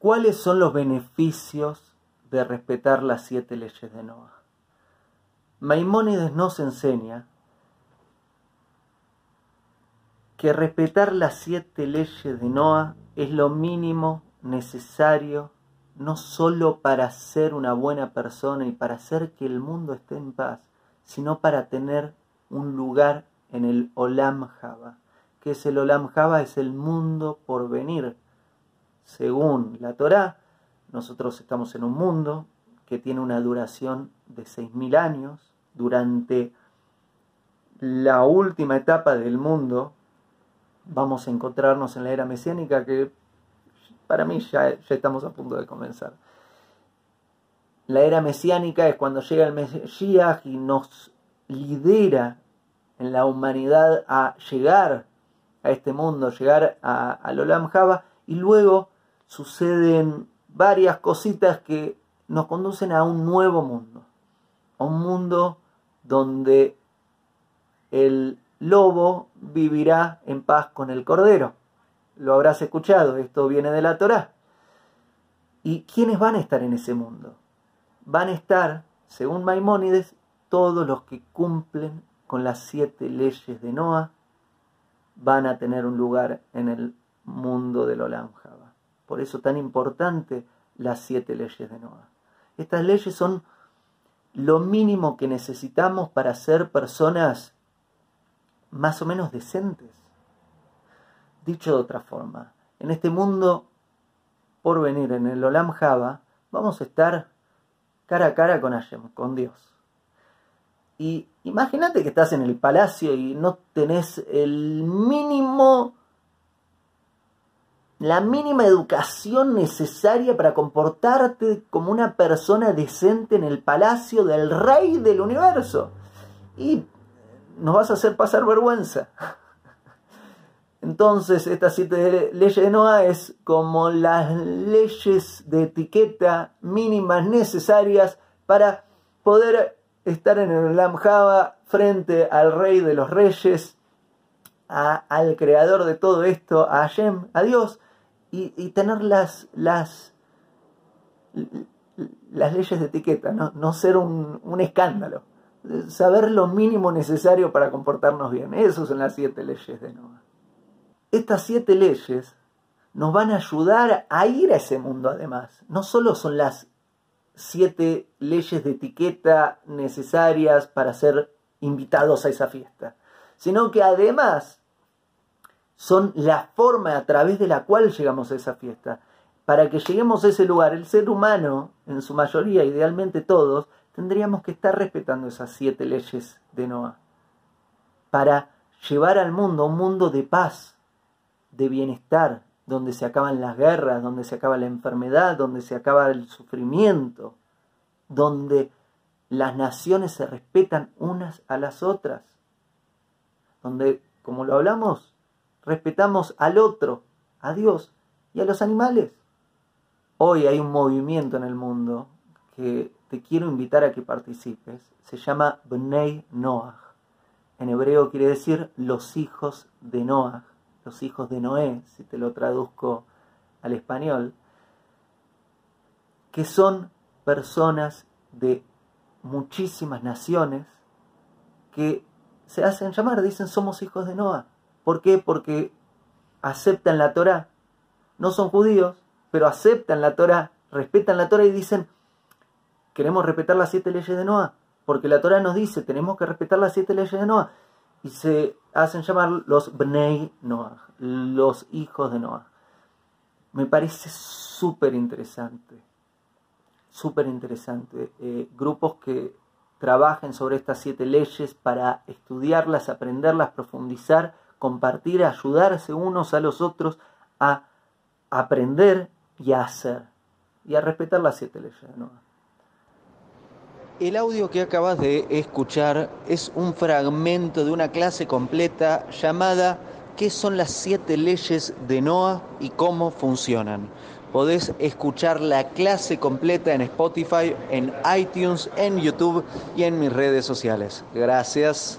¿Cuáles son los beneficios de respetar las siete leyes de Noah? Maimónides nos enseña que respetar las siete leyes de Noah es lo mínimo necesario no solo para ser una buena persona y para hacer que el mundo esté en paz, sino para tener un lugar en el Olam Java. que es el Olam Java? Es el mundo por venir. Según la Torá, nosotros estamos en un mundo que tiene una duración de 6.000 años. Durante la última etapa del mundo, vamos a encontrarnos en la era mesiánica que para mí ya, estamos a punto de comenzar. La era mesiánica es cuando llega el Mesías y nos lidera en la humanidad a llegar a este mundo, llegar a, al Olam Java, y luego suceden varias cositas que nos conducen a un nuevo mundo, a un mundo donde el lobo vivirá en paz con el cordero. Lo habrás escuchado, esto viene de la Torá. ¿Y quiénes van a estar en ese mundo? Van a estar, según Maimónides, todos los que cumplen con las siete leyes de Noah, van a tener un lugar en el mundo del Olam. Por eso tan importante las siete leyes de Noah. Estas leyes son lo mínimo que necesitamos para ser personas más o menos decentes. Dicho de otra forma, en este mundo por venir, en el Olam Java, vamos a estar cara a cara con Hashem, con Dios. Y imagínate que estás en el palacio y no tenés el mínimo, la mínima educación necesaria para comportarte como una persona decente en el palacio del rey del universo. Y nos vas a hacer pasar vergüenza. Entonces, estas siete leyes de Noah es como las leyes de etiqueta mínimas necesarias para poder estar en el Lam Java frente al rey de los reyes, al creador de todo esto, a Hashem, a Dios, y, tener las, las, las leyes de etiqueta, no, ser un, un escándalo saber lo mínimo necesario para comportarnos bien. Esas son las siete leyes de Noah. Estas siete leyes nos van a ayudar a ir a ese mundo además. No solo son las siete leyes de etiqueta necesarias para ser invitados a esa fiesta, sino que además son la forma a través de la cual llegamos a esa fiesta. Para que lleguemos a ese lugar, el ser humano, en su mayoría, idealmente todos, tendríamos que estar respetando esas siete leyes de Noah para llevar al mundo un mundo de paz, de bienestar, donde se acaban las guerras, donde se acaba la enfermedad, donde se acaba el sufrimiento, donde las naciones se respetan unas a las otras, donde, como lo hablamos, respetamos al otro, a Dios y a los animales. Hoy hay un movimiento en el mundo que te quiero invitar a que participes. Se llama Bnei Noach. En hebreo quiere decir los hijos de Noach, los hijos de Noé, si te lo traduzco al español, que son personas de muchísimas naciones que se hacen llamar, dicen somos hijos de Noah. ¿Por qué? Porque aceptan la Torah. No son judíos, pero aceptan la Torah, respetan la Torah y dicen queremos respetar las siete leyes de Noah, porque la Torah nos dice, tenemos que respetar las siete leyes de Noah. Y se hacen llamar los Bnei Noah, los hijos de Noah. Me parece súper interesante, súper interesante. Eh, grupos que trabajen sobre estas siete leyes para estudiarlas, aprenderlas, profundizar, compartir, ayudarse unos a los otros a aprender y a hacer y a respetar las siete leyes de Noah. El audio que acabas de escuchar es un fragmento de una clase completa llamada ¿Qué son las siete leyes de Noah y cómo funcionan? Podés escuchar la clase completa en Spotify, en iTunes, en YouTube y en mis redes sociales. Gracias.